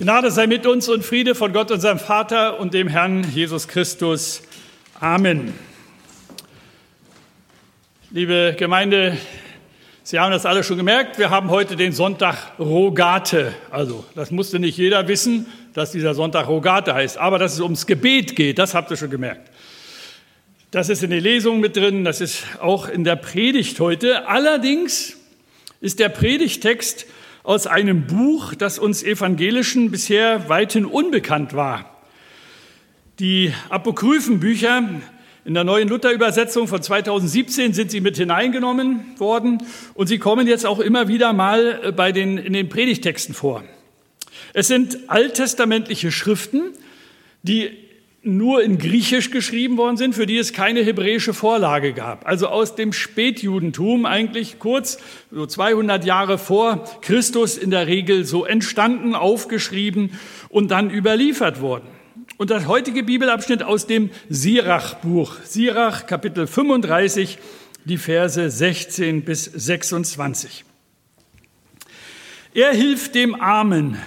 Gnade sei mit uns und Friede von Gott, unserem Vater und dem Herrn Jesus Christus. Amen. Liebe Gemeinde, Sie haben das alle schon gemerkt, wir haben heute den Sonntag Rogate. Also, das musste nicht jeder wissen, dass dieser Sonntag Rogate heißt, aber dass es ums Gebet geht, das habt ihr schon gemerkt. Das ist in der Lesung mit drin, das ist auch in der Predigt heute. Allerdings ist der Predigtext aus einem Buch, das uns Evangelischen bisher weithin unbekannt war. Die Apokryphenbücher in der neuen Luther-Übersetzung von 2017 sind sie mit hineingenommen worden und sie kommen jetzt auch immer wieder mal äh, bei den, in den Predigtexten vor. Es sind alttestamentliche Schriften, die nur in Griechisch geschrieben worden sind, für die es keine hebräische Vorlage gab. Also aus dem Spätjudentum eigentlich kurz, so 200 Jahre vor Christus in der Regel so entstanden, aufgeschrieben und dann überliefert worden. Und das heutige Bibelabschnitt aus dem Sirach-Buch, Sirach Kapitel 35, die Verse 16 bis 26. Er hilft dem Armen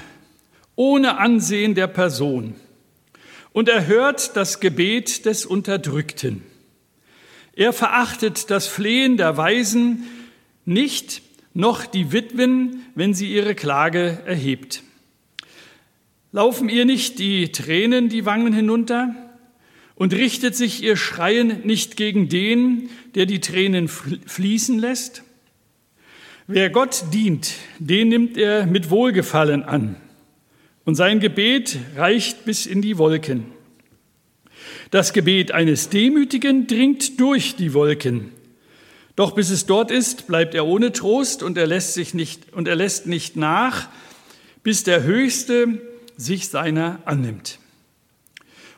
ohne Ansehen der Person und er hört das Gebet des Unterdrückten. Er verachtet das Flehen der Weisen nicht, noch die Witwen, wenn sie ihre Klage erhebt. Laufen ihr nicht die Tränen die Wangen hinunter? Und richtet sich ihr Schreien nicht gegen den, der die Tränen fließen lässt? Wer Gott dient, den nimmt er mit Wohlgefallen an und sein Gebet reicht bis in die Wolken. Das Gebet eines Demütigen dringt durch die Wolken. Doch bis es dort ist, bleibt er ohne Trost und er lässt sich nicht, und er lässt nicht nach, bis der Höchste sich seiner annimmt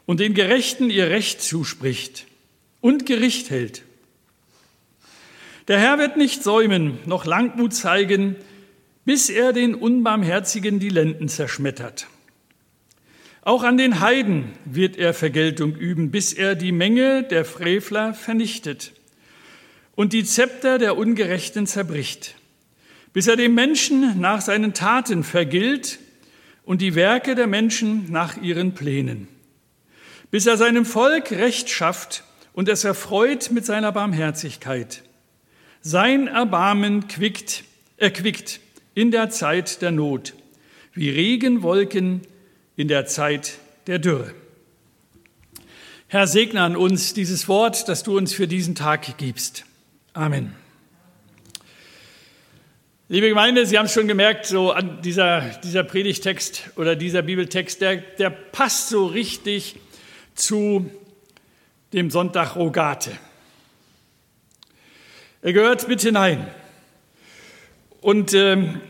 und den Gerechten ihr Recht zuspricht und Gericht hält. Der Herr wird nicht säumen, noch Langmut zeigen, bis er den Unbarmherzigen die Lenden zerschmettert. Auch an den Heiden wird er Vergeltung üben, bis er die Menge der Frevler vernichtet und die Zepter der Ungerechten zerbricht, bis er dem Menschen nach seinen Taten vergilt und die Werke der Menschen nach ihren Plänen, bis er seinem Volk Recht schafft und es erfreut mit seiner Barmherzigkeit. Sein Erbarmen quickt, erquickt in der Zeit der Not, wie Regenwolken in der Zeit der Dürre. Herr, segne an uns dieses Wort, das du uns für diesen Tag gibst. Amen. Liebe Gemeinde, Sie haben es schon gemerkt, so an dieser, dieser Predigtext oder dieser Bibeltext, der, der passt so richtig zu dem Sonntag Rogate. Er gehört mit hinein. Und ähm,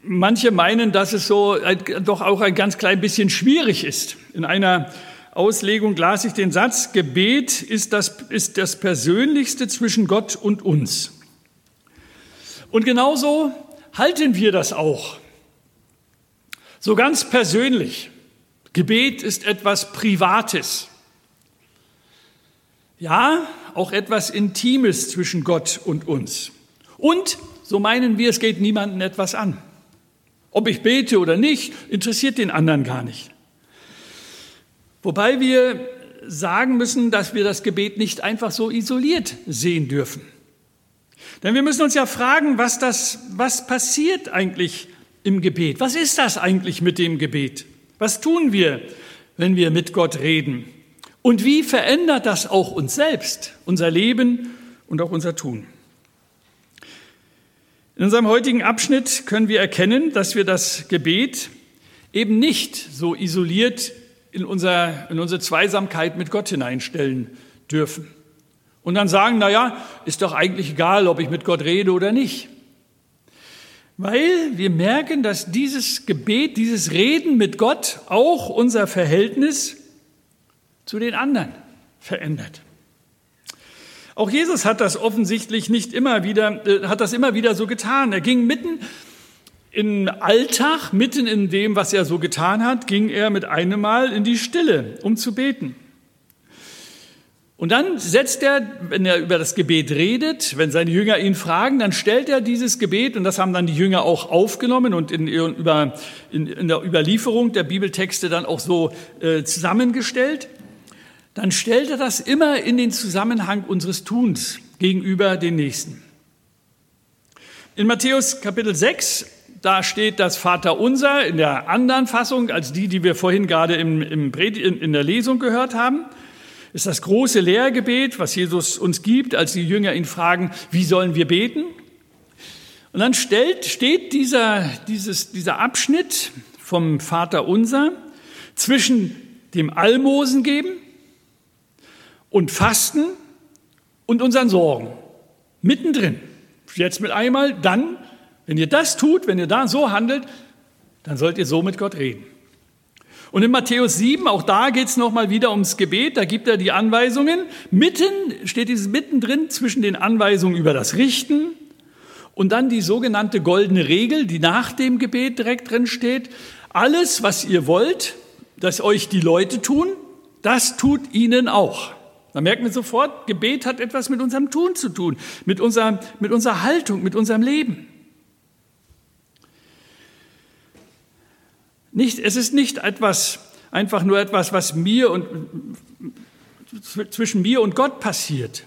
manche meinen, dass es so ein, doch auch ein ganz klein bisschen schwierig ist. In einer Auslegung las ich den Satz, Gebet ist das, ist das Persönlichste zwischen Gott und uns. Und genauso halten wir das auch. So ganz persönlich. Gebet ist etwas Privates. Ja, auch etwas Intimes zwischen Gott und uns. Und so meinen wir, es geht niemandem etwas an. Ob ich bete oder nicht, interessiert den anderen gar nicht. Wobei wir sagen müssen, dass wir das Gebet nicht einfach so isoliert sehen dürfen. Denn wir müssen uns ja fragen, was das, was passiert eigentlich im Gebet? Was ist das eigentlich mit dem Gebet? Was tun wir, wenn wir mit Gott reden? Und wie verändert das auch uns selbst, unser Leben und auch unser Tun? In unserem heutigen Abschnitt können wir erkennen, dass wir das Gebet eben nicht so isoliert in, unser, in unsere Zweisamkeit mit Gott hineinstellen dürfen. Und dann sagen, na ja, ist doch eigentlich egal, ob ich mit Gott rede oder nicht. Weil wir merken, dass dieses Gebet, dieses Reden mit Gott auch unser Verhältnis zu den anderen verändert. Auch Jesus hat das offensichtlich nicht immer wieder, äh, hat das immer wieder so getan. Er ging mitten im Alltag, mitten in dem, was er so getan hat, ging er mit einem Mal in die Stille, um zu beten. Und dann setzt er, wenn er über das Gebet redet, wenn seine Jünger ihn fragen, dann stellt er dieses Gebet, und das haben dann die Jünger auch aufgenommen und in, in, in der Überlieferung der Bibeltexte dann auch so äh, zusammengestellt, dann stellt er das immer in den Zusammenhang unseres Tuns gegenüber den Nächsten. In Matthäus Kapitel 6, da steht das Vaterunser in der anderen Fassung als die, die wir vorhin gerade im, im in der Lesung gehört haben ist das große Lehrgebet, was Jesus uns gibt, als die Jünger ihn fragen, wie sollen wir beten? Und dann stellt, steht dieser, dieses, dieser Abschnitt vom Vater unser zwischen dem Almosen geben und Fasten und unseren Sorgen. Mittendrin. Jetzt mit einmal, dann, wenn ihr das tut, wenn ihr da so handelt, dann sollt ihr so mit Gott reden. Und in Matthäus 7, auch da geht es nochmal wieder ums Gebet, da gibt er die Anweisungen. Mitten steht dieses mittendrin zwischen den Anweisungen über das Richten und dann die sogenannte goldene Regel, die nach dem Gebet direkt drin steht. Alles, was ihr wollt, dass euch die Leute tun, das tut ihnen auch. Da merken wir sofort, Gebet hat etwas mit unserem Tun zu tun, mit unserer, mit unserer Haltung, mit unserem Leben. Nicht, es ist nicht etwas, einfach nur etwas, was mir und zwischen mir und Gott passiert,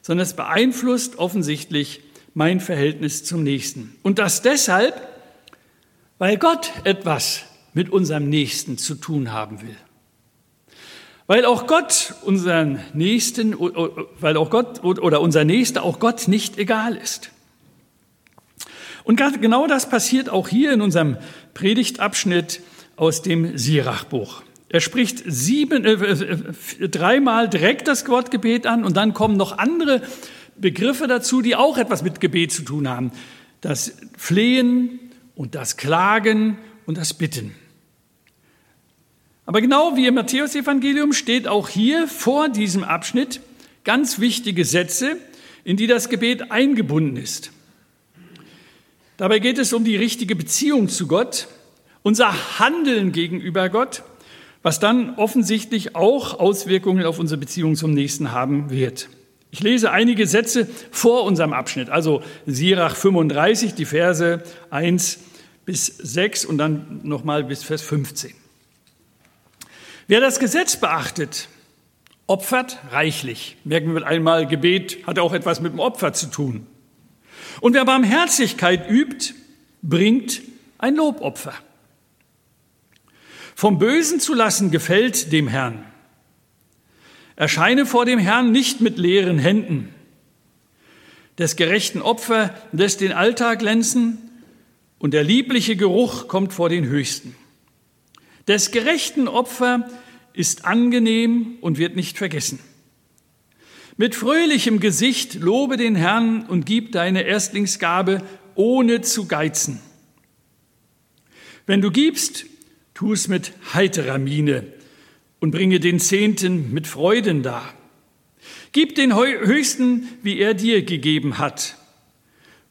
sondern es beeinflusst offensichtlich mein Verhältnis zum Nächsten. Und das deshalb, weil Gott etwas mit unserem Nächsten zu tun haben will. Weil auch Gott unseren Nächsten, weil auch Gott oder unser Nächster auch Gott nicht egal ist. Und genau das passiert auch hier in unserem Predigtabschnitt aus dem Sirachbuch. Er spricht sieben, äh, äh, dreimal direkt das Wortgebet an und dann kommen noch andere Begriffe dazu, die auch etwas mit Gebet zu tun haben. Das Flehen und das Klagen und das Bitten. Aber genau wie im Matthäusevangelium steht auch hier vor diesem Abschnitt ganz wichtige Sätze, in die das Gebet eingebunden ist. Dabei geht es um die richtige Beziehung zu Gott, unser Handeln gegenüber Gott, was dann offensichtlich auch Auswirkungen auf unsere Beziehung zum Nächsten haben wird. Ich lese einige Sätze vor unserem Abschnitt, also Sirach 35, die Verse 1 bis 6 und dann nochmal bis Vers 15. Wer das Gesetz beachtet, opfert reichlich. Merken wir einmal, Gebet hat auch etwas mit dem Opfer zu tun. Und wer Barmherzigkeit übt, bringt ein Lobopfer. Vom Bösen zu lassen gefällt dem Herrn. Erscheine vor dem Herrn nicht mit leeren Händen. Des gerechten Opfer lässt den Alltag glänzen und der liebliche Geruch kommt vor den Höchsten. Des gerechten Opfer ist angenehm und wird nicht vergessen. Mit fröhlichem Gesicht lobe den Herrn und gib deine Erstlingsgabe ohne zu geizen. Wenn du gibst, tu es mit heiterer Miene und bringe den Zehnten mit Freuden dar. Gib den Höchsten, wie er dir gegeben hat,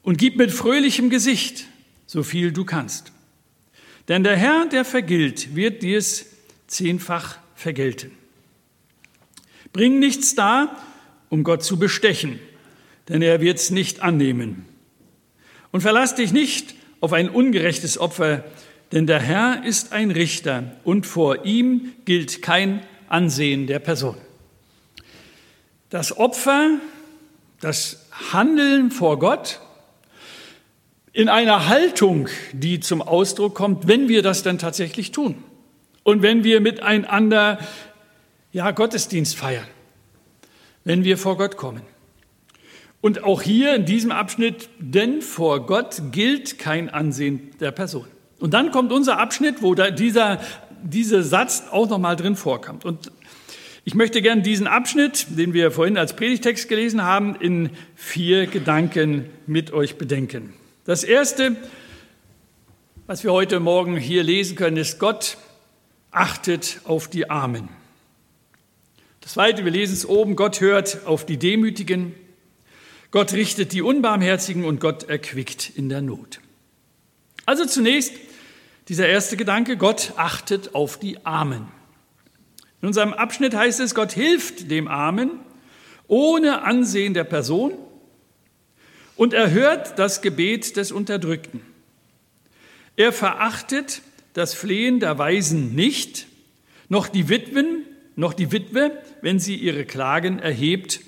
und gib mit fröhlichem Gesicht, so viel du kannst. Denn der Herr, der vergilt, wird dir's zehnfach vergelten. Bring nichts dar, um Gott zu bestechen, denn er wird es nicht annehmen. Und verlass dich nicht auf ein ungerechtes Opfer, denn der Herr ist ein Richter und vor ihm gilt kein Ansehen der Person. Das Opfer, das Handeln vor Gott in einer Haltung, die zum Ausdruck kommt, wenn wir das dann tatsächlich tun und wenn wir miteinander ja Gottesdienst feiern wenn wir vor Gott kommen. Und auch hier in diesem Abschnitt, denn vor Gott gilt kein Ansehen der Person. Und dann kommt unser Abschnitt, wo dieser, dieser Satz auch nochmal drin vorkommt. Und ich möchte gerne diesen Abschnitt, den wir vorhin als Predigtext gelesen haben, in vier Gedanken mit euch bedenken. Das erste, was wir heute Morgen hier lesen können, ist Gott achtet auf die Armen. Das zweite, wir lesen es oben, Gott hört auf die Demütigen, Gott richtet die Unbarmherzigen und Gott erquickt in der Not. Also zunächst dieser erste Gedanke, Gott achtet auf die Armen. In unserem Abschnitt heißt es, Gott hilft dem Armen ohne Ansehen der Person und erhört das Gebet des Unterdrückten. Er verachtet das Flehen der Weisen nicht, noch die Witwen, noch die Witwe, wenn sie ihre Klagen erhebt,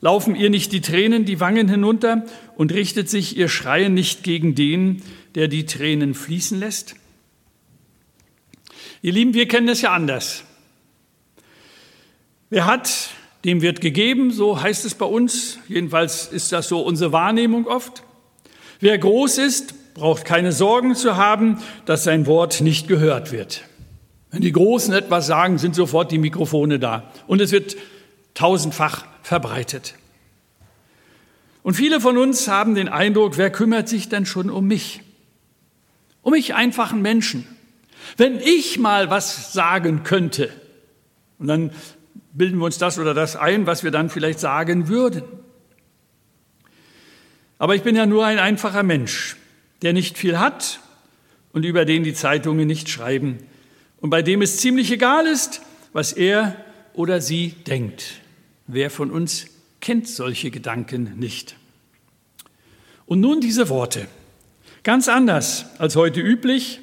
laufen ihr nicht die Tränen die Wangen hinunter und richtet sich ihr Schreien nicht gegen den, der die Tränen fließen lässt? Ihr Lieben, wir kennen es ja anders. Wer hat, dem wird gegeben, so heißt es bei uns. Jedenfalls ist das so unsere Wahrnehmung oft. Wer groß ist, braucht keine Sorgen zu haben, dass sein Wort nicht gehört wird. Wenn die Großen etwas sagen, sind sofort die Mikrofone da und es wird tausendfach verbreitet. Und viele von uns haben den Eindruck, wer kümmert sich denn schon um mich? Um mich einfachen Menschen. Wenn ich mal was sagen könnte, und dann bilden wir uns das oder das ein, was wir dann vielleicht sagen würden. Aber ich bin ja nur ein einfacher Mensch, der nicht viel hat und über den die Zeitungen nicht schreiben und bei dem es ziemlich egal ist, was er oder sie denkt. Wer von uns kennt solche Gedanken nicht? Und nun diese Worte. Ganz anders als heute üblich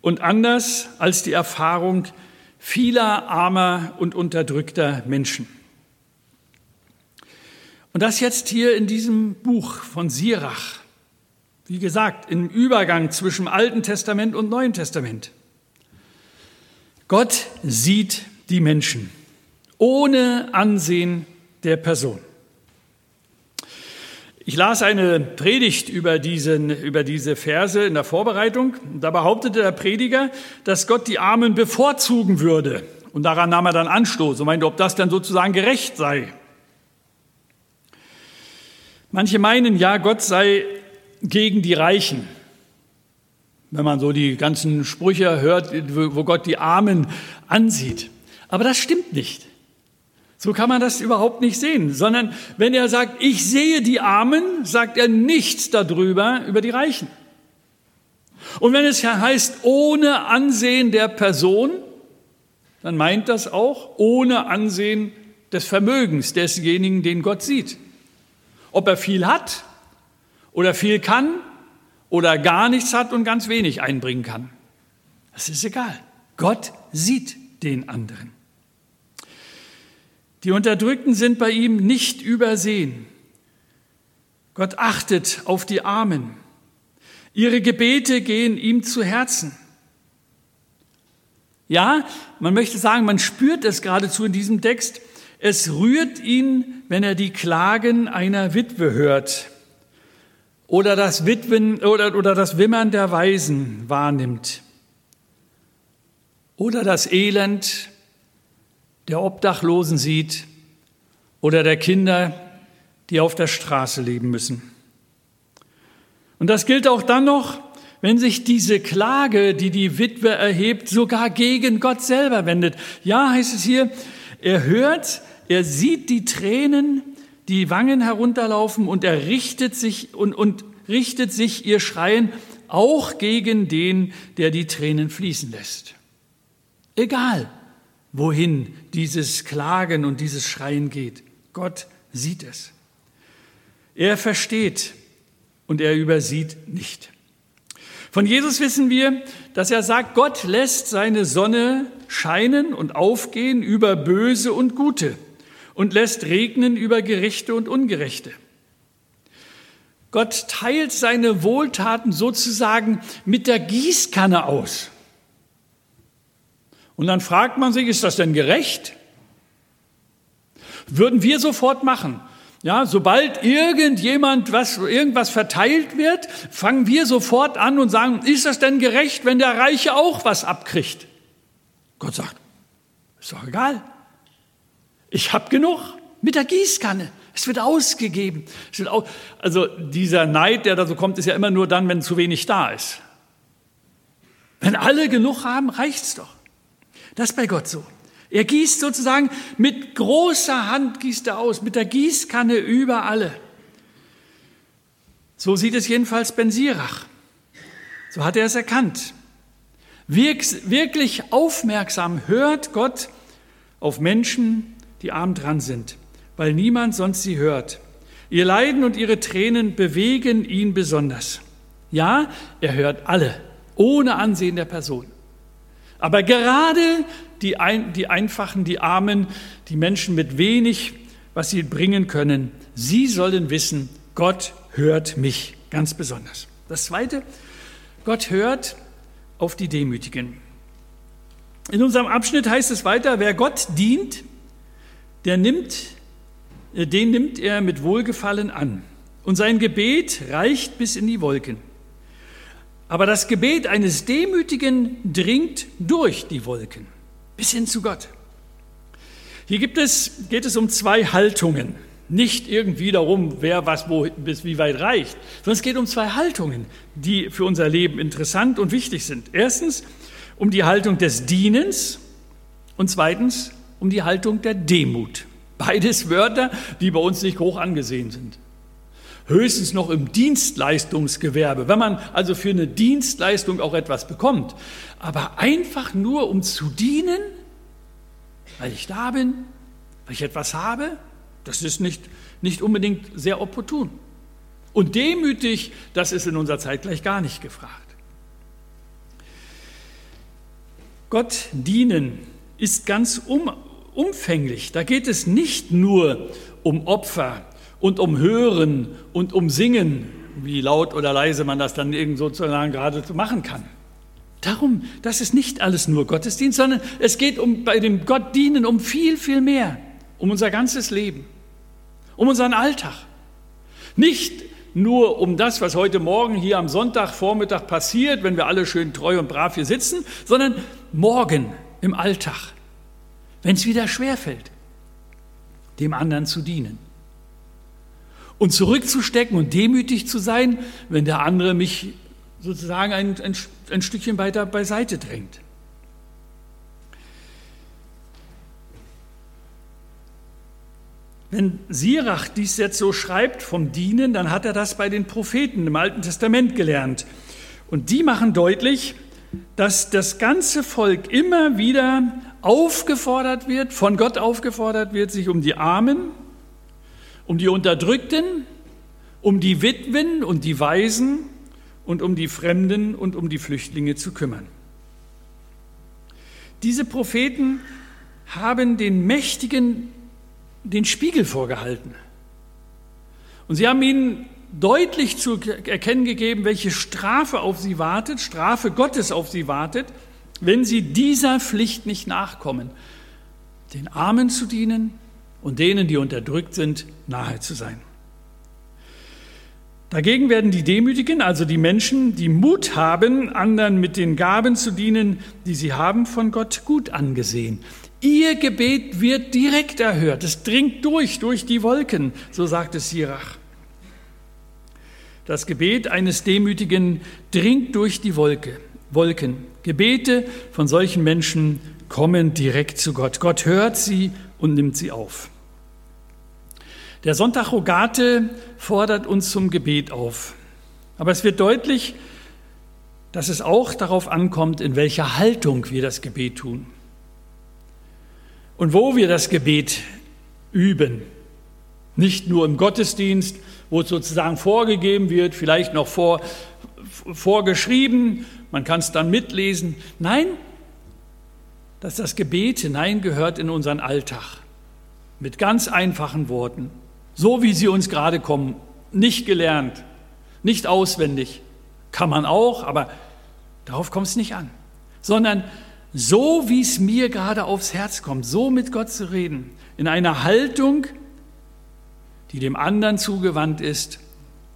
und anders als die Erfahrung vieler armer und unterdrückter Menschen. Und das jetzt hier in diesem Buch von Sirach, wie gesagt, im Übergang zwischen Alten Testament und Neuen Testament. Gott sieht die Menschen ohne Ansehen der Person. Ich las eine Predigt über, diesen, über diese Verse in der Vorbereitung. Da behauptete der Prediger, dass Gott die Armen bevorzugen würde. Und daran nahm er dann Anstoß und meinte, ob das dann sozusagen gerecht sei. Manche meinen, ja, Gott sei gegen die Reichen. Wenn man so die ganzen Sprüche hört, wo Gott die Armen ansieht. Aber das stimmt nicht. So kann man das überhaupt nicht sehen, sondern wenn er sagt, ich sehe die Armen, sagt er nichts darüber, über die Reichen. Und wenn es heißt, ohne Ansehen der Person, dann meint das auch ohne Ansehen des Vermögens desjenigen, den Gott sieht. Ob er viel hat oder viel kann oder gar nichts hat und ganz wenig einbringen kann. Das ist egal. Gott sieht den anderen. Die Unterdrückten sind bei ihm nicht übersehen. Gott achtet auf die Armen. Ihre Gebete gehen ihm zu Herzen. Ja, man möchte sagen, man spürt es geradezu in diesem Text. Es rührt ihn, wenn er die Klagen einer Witwe hört oder das Witwen oder, oder das Wimmern der Weisen wahrnimmt oder das Elend der Obdachlosen sieht oder der Kinder, die auf der Straße leben müssen. Und das gilt auch dann noch, wenn sich diese Klage, die die Witwe erhebt, sogar gegen Gott selber wendet. Ja, heißt es hier, er hört, er sieht die Tränen, die Wangen herunterlaufen und er richtet sich und, und richtet sich ihr Schreien auch gegen den, der die Tränen fließen lässt. Egal, wohin dieses Klagen und dieses Schreien geht. Gott sieht es. Er versteht und er übersieht nicht. Von Jesus wissen wir, dass er sagt, Gott lässt seine Sonne scheinen und aufgehen über Böse und Gute und lässt regnen über Gerechte und Ungerechte. Gott teilt seine Wohltaten sozusagen mit der Gießkanne aus. Und dann fragt man sich, ist das denn gerecht? Würden wir sofort machen. Ja, sobald irgendjemand was, irgendwas verteilt wird, fangen wir sofort an und sagen, ist das denn gerecht, wenn der Reiche auch was abkriegt? Gott sagt, ist doch egal. Ich habe genug mit der Gießkanne. Es wird ausgegeben. Es wird au also dieser Neid, der da so kommt, ist ja immer nur dann, wenn zu wenig da ist. Wenn alle genug haben, reicht's doch. Das ist bei Gott so. Er gießt sozusagen mit großer Hand gießt er aus, mit der Gießkanne über alle. So sieht es jedenfalls Ben Sirach. So hat er es erkannt. Wirklich aufmerksam hört Gott auf Menschen, die arm dran sind, weil niemand sonst sie hört. Ihr Leiden und ihre Tränen bewegen ihn besonders. Ja, er hört alle, ohne Ansehen der Person. Aber gerade die, ein, die Einfachen, die Armen, die Menschen mit wenig, was sie bringen können, sie sollen wissen, Gott hört mich ganz besonders. Das Zweite, Gott hört auf die Demütigen. In unserem Abschnitt heißt es weiter, wer Gott dient, der nimmt, äh, den nimmt er mit Wohlgefallen an. Und sein Gebet reicht bis in die Wolken. Aber das Gebet eines Demütigen dringt durch die Wolken bis hin zu Gott. Hier gibt es, geht es um zwei Haltungen. Nicht irgendwie darum, wer was wo, bis wie weit reicht, sondern es geht um zwei Haltungen, die für unser Leben interessant und wichtig sind. Erstens um die Haltung des Dienens und zweitens um die Haltung der Demut. Beides Wörter, die bei uns nicht hoch angesehen sind. Höchstens noch im Dienstleistungsgewerbe, wenn man also für eine Dienstleistung auch etwas bekommt. Aber einfach nur um zu dienen, weil ich da bin, weil ich etwas habe, das ist nicht, nicht unbedingt sehr opportun. Und demütig, das ist in unserer Zeit gleich gar nicht gefragt. Gott dienen ist ganz um, umfänglich. Da geht es nicht nur um Opfer und um Hören und um Singen, wie laut oder leise man das dann irgend sozusagen gerade machen kann. Darum, das ist nicht alles nur Gottesdienst, sondern es geht um, bei dem Gott dienen um viel, viel mehr, um unser ganzes Leben, um unseren Alltag. Nicht nur um das, was heute Morgen hier am Sonntagvormittag passiert, wenn wir alle schön treu und brav hier sitzen, sondern morgen im Alltag, wenn es wieder schwerfällt, dem anderen zu dienen. Und zurückzustecken und demütig zu sein, wenn der andere mich sozusagen ein, ein, ein Stückchen weiter beiseite drängt. Wenn Sirach dies jetzt so schreibt vom Dienen, dann hat er das bei den Propheten im Alten Testament gelernt. Und die machen deutlich, dass das ganze Volk immer wieder aufgefordert wird, von Gott aufgefordert wird, sich um die Armen, um die Unterdrückten, um die Witwen und die Waisen und um die Fremden und um die Flüchtlinge zu kümmern. Diese Propheten haben den Mächtigen den Spiegel vorgehalten. Und sie haben ihnen deutlich zu erkennen gegeben, welche Strafe auf sie wartet, Strafe Gottes auf sie wartet, wenn sie dieser Pflicht nicht nachkommen, den Armen zu dienen und denen, die unterdrückt sind, nahe zu sein. Dagegen werden die Demütigen, also die Menschen, die Mut haben, anderen mit den Gaben zu dienen, die sie haben, von Gott gut angesehen. Ihr Gebet wird direkt erhört. Es dringt durch, durch die Wolken, so sagt es Sirach. Das Gebet eines Demütigen dringt durch die Wolke, Wolken. Gebete von solchen Menschen kommen direkt zu Gott. Gott hört sie und nimmt sie auf. Der Sonntag Rogate fordert uns zum Gebet auf. Aber es wird deutlich, dass es auch darauf ankommt, in welcher Haltung wir das Gebet tun. Und wo wir das Gebet üben. Nicht nur im Gottesdienst, wo es sozusagen vorgegeben wird, vielleicht noch vor, vorgeschrieben, man kann es dann mitlesen. Nein, dass das Gebet hineingehört in unseren Alltag. Mit ganz einfachen Worten so wie sie uns gerade kommen, nicht gelernt, nicht auswendig. Kann man auch, aber darauf kommt es nicht an. Sondern so, wie es mir gerade aufs Herz kommt, so mit Gott zu reden, in einer Haltung, die dem anderen zugewandt ist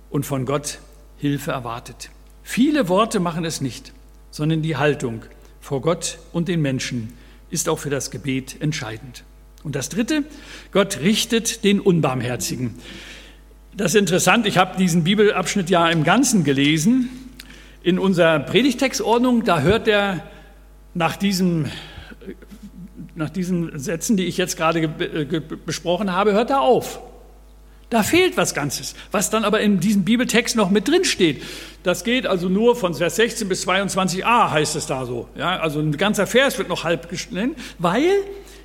und von Gott Hilfe erwartet. Viele Worte machen es nicht, sondern die Haltung vor Gott und den Menschen ist auch für das Gebet entscheidend. Und das Dritte, Gott richtet den Unbarmherzigen. Das ist interessant, ich habe diesen Bibelabschnitt ja im Ganzen gelesen. In unserer Predigtextordnung, da hört er nach diesem nach diesen Sätzen, die ich jetzt gerade besprochen habe, hört er auf. Da fehlt was Ganzes, was dann aber in diesem Bibeltext noch mit drin steht. Das geht also nur von Vers 16 bis 22a, heißt es da so. Ja, also ein ganzer Vers wird noch halb genannt, weil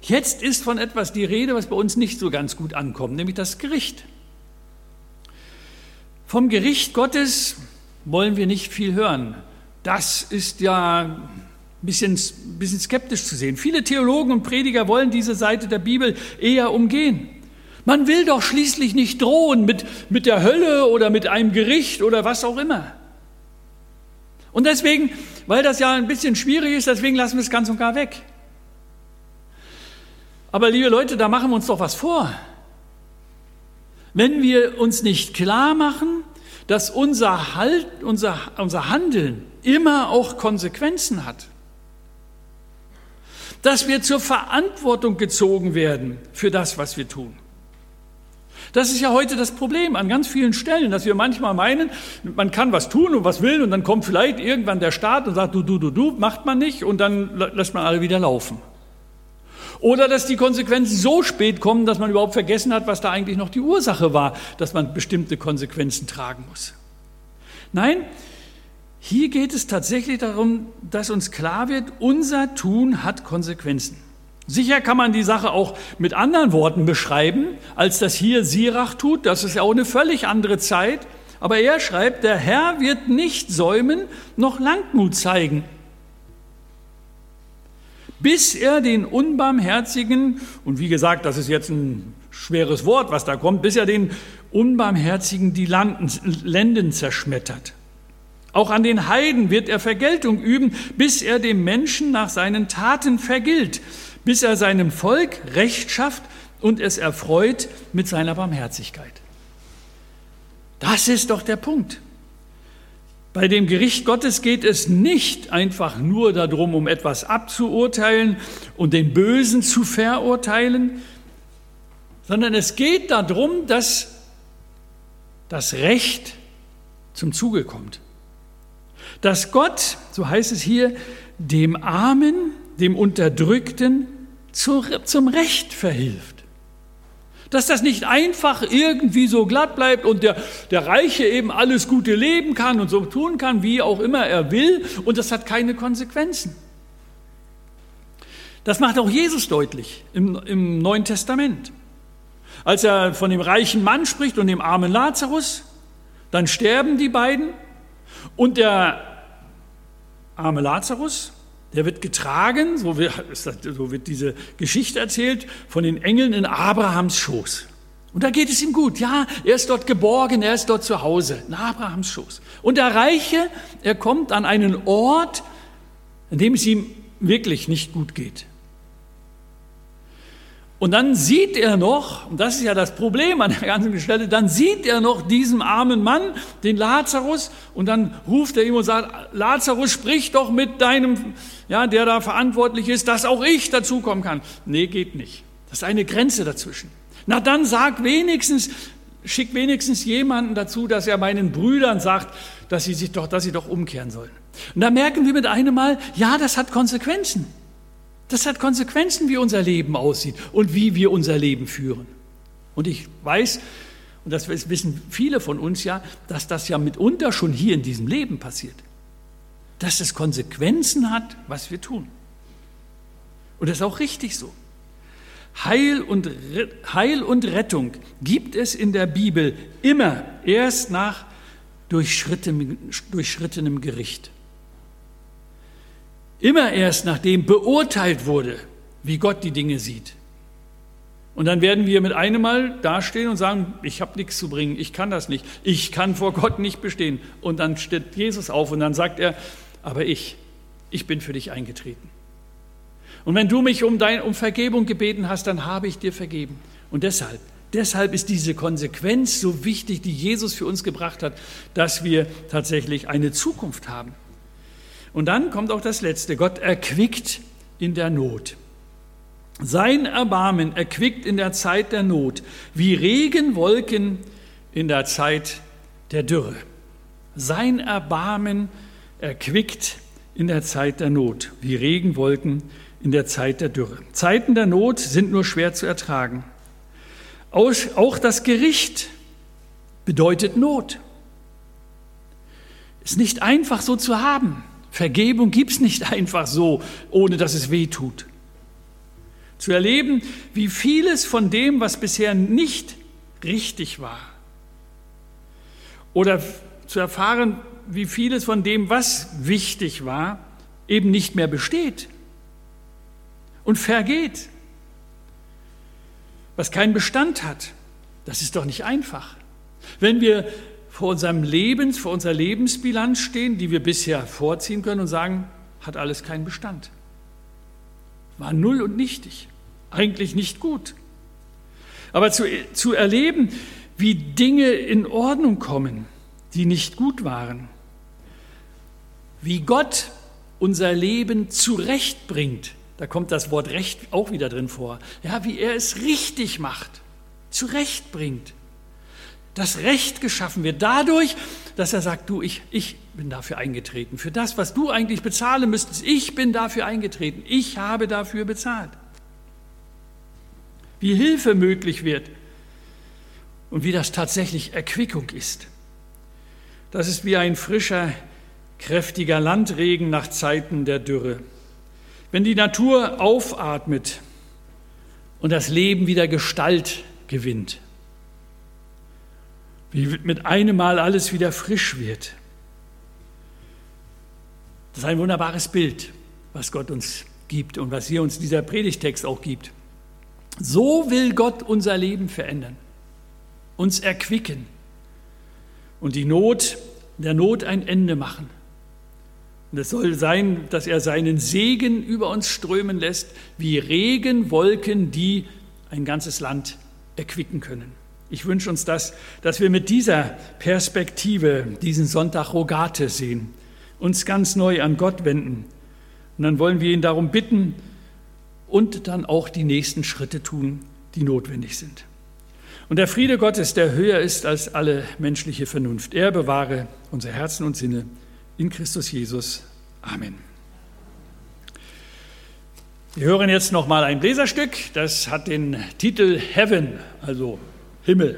Jetzt ist von etwas die Rede, was bei uns nicht so ganz gut ankommt, nämlich das Gericht. Vom Gericht Gottes wollen wir nicht viel hören. Das ist ja ein bisschen, bisschen skeptisch zu sehen. Viele Theologen und Prediger wollen diese Seite der Bibel eher umgehen. Man will doch schließlich nicht drohen mit, mit der Hölle oder mit einem Gericht oder was auch immer. Und deswegen, weil das ja ein bisschen schwierig ist, deswegen lassen wir es ganz und gar weg. Aber liebe Leute, da machen wir uns doch was vor. Wenn wir uns nicht klar machen, dass unser, halt, unser, unser Handeln immer auch Konsequenzen hat, dass wir zur Verantwortung gezogen werden für das, was wir tun. Das ist ja heute das Problem an ganz vielen Stellen, dass wir manchmal meinen, man kann was tun und was will und dann kommt vielleicht irgendwann der Staat und sagt, du, du, du, du, macht man nicht und dann lässt man alle wieder laufen. Oder dass die Konsequenzen so spät kommen, dass man überhaupt vergessen hat, was da eigentlich noch die Ursache war, dass man bestimmte Konsequenzen tragen muss. Nein, hier geht es tatsächlich darum, dass uns klar wird, unser Tun hat Konsequenzen. Sicher kann man die Sache auch mit anderen Worten beschreiben, als das hier Sirach tut. Das ist ja auch eine völlig andere Zeit. Aber er schreibt, der Herr wird nicht säumen, noch Langmut zeigen bis er den Unbarmherzigen, und wie gesagt, das ist jetzt ein schweres Wort, was da kommt, bis er den Unbarmherzigen die Lenden zerschmettert. Auch an den Heiden wird er Vergeltung üben, bis er dem Menschen nach seinen Taten vergilt, bis er seinem Volk Recht schafft und es erfreut mit seiner Barmherzigkeit. Das ist doch der Punkt. Bei dem Gericht Gottes geht es nicht einfach nur darum, um etwas abzuurteilen und den Bösen zu verurteilen, sondern es geht darum, dass das Recht zum Zuge kommt. Dass Gott, so heißt es hier, dem Armen, dem Unterdrückten zum Recht verhilft. Dass das nicht einfach irgendwie so glatt bleibt und der, der Reiche eben alles Gute leben kann und so tun kann, wie auch immer er will, und das hat keine Konsequenzen. Das macht auch Jesus deutlich im, im Neuen Testament. Als er von dem reichen Mann spricht und dem armen Lazarus, dann sterben die beiden und der arme Lazarus der wird getragen, so wird, diese Geschichte erzählt, von den Engeln in Abrahams Schoß. Und da geht es ihm gut. Ja, er ist dort geborgen, er ist dort zu Hause, in Abrahams Schoß. Und der Reiche, er kommt an einen Ort, an dem es ihm wirklich nicht gut geht. Und dann sieht er noch, und das ist ja das Problem an der ganzen Stelle, dann sieht er noch diesen armen Mann, den Lazarus, und dann ruft er ihm und sagt, Lazarus, sprich doch mit deinem, ja, der da verantwortlich ist, dass auch ich dazukommen kann. Nee, geht nicht. Das ist eine Grenze dazwischen. Na dann sag wenigstens, schick wenigstens jemanden dazu, dass er meinen Brüdern sagt, dass sie sich doch, dass sie doch umkehren sollen. Und da merken wir mit einem Mal, ja, das hat Konsequenzen. Das hat Konsequenzen, wie unser Leben aussieht und wie wir unser Leben führen. Und ich weiß, und das wissen viele von uns ja, dass das ja mitunter schon hier in diesem Leben passiert. Dass es Konsequenzen hat, was wir tun. Und das ist auch richtig so. Heil und, Heil und Rettung gibt es in der Bibel immer erst nach durchschrittenem, durchschrittenem Gericht. Immer erst nachdem beurteilt wurde, wie Gott die Dinge sieht. Und dann werden wir mit einem Mal dastehen und sagen, ich habe nichts zu bringen, ich kann das nicht, ich kann vor Gott nicht bestehen. Und dann steht Jesus auf und dann sagt er, aber ich, ich bin für dich eingetreten. Und wenn du mich um, dein, um Vergebung gebeten hast, dann habe ich dir vergeben. Und deshalb, deshalb ist diese Konsequenz so wichtig, die Jesus für uns gebracht hat, dass wir tatsächlich eine Zukunft haben. Und dann kommt auch das Letzte. Gott erquickt in der Not. Sein Erbarmen erquickt in der Zeit der Not, wie Regenwolken in der Zeit der Dürre. Sein Erbarmen erquickt in der Zeit der Not, wie Regenwolken in der Zeit der Dürre. Zeiten der Not sind nur schwer zu ertragen. Auch das Gericht bedeutet Not. Ist nicht einfach so zu haben. Vergebung gibt es nicht einfach so, ohne dass es weh tut. Zu erleben, wie vieles von dem, was bisher nicht richtig war. Oder zu erfahren, wie vieles von dem, was wichtig war, eben nicht mehr besteht und vergeht. Was keinen Bestand hat, das ist doch nicht einfach. Wenn wir vor unserem Lebens, vor unserer Lebensbilanz stehen, die wir bisher vorziehen können und sagen, hat alles keinen Bestand. War null und nichtig, eigentlich nicht gut. Aber zu, zu erleben, wie Dinge in Ordnung kommen, die nicht gut waren, wie Gott unser Leben zurechtbringt, da kommt das Wort Recht auch wieder drin vor, ja, wie er es richtig macht, zurechtbringt. Das Recht geschaffen wird dadurch, dass er sagt, du, ich, ich bin dafür eingetreten. Für das, was du eigentlich bezahlen müsstest, ich bin dafür eingetreten. Ich habe dafür bezahlt. Wie Hilfe möglich wird und wie das tatsächlich Erquickung ist. Das ist wie ein frischer, kräftiger Landregen nach Zeiten der Dürre. Wenn die Natur aufatmet und das Leben wieder Gestalt gewinnt, wie mit einem Mal alles wieder frisch wird. Das ist ein wunderbares Bild, was Gott uns gibt und was hier uns dieser Predigtext auch gibt. So will Gott unser Leben verändern, uns erquicken und die Not, der Not ein Ende machen. Und es soll sein, dass er seinen Segen über uns strömen lässt, wie Regenwolken, die ein ganzes Land erquicken können. Ich wünsche uns das, dass wir mit dieser Perspektive diesen Sonntag Rogate sehen, uns ganz neu an Gott wenden. Und dann wollen wir ihn darum bitten und dann auch die nächsten Schritte tun, die notwendig sind. Und der Friede Gottes, der höher ist als alle menschliche Vernunft, er bewahre unser Herzen und Sinne in Christus Jesus. Amen. Wir hören jetzt noch mal ein Bläserstück, das hat den Titel Heaven, also Himmel.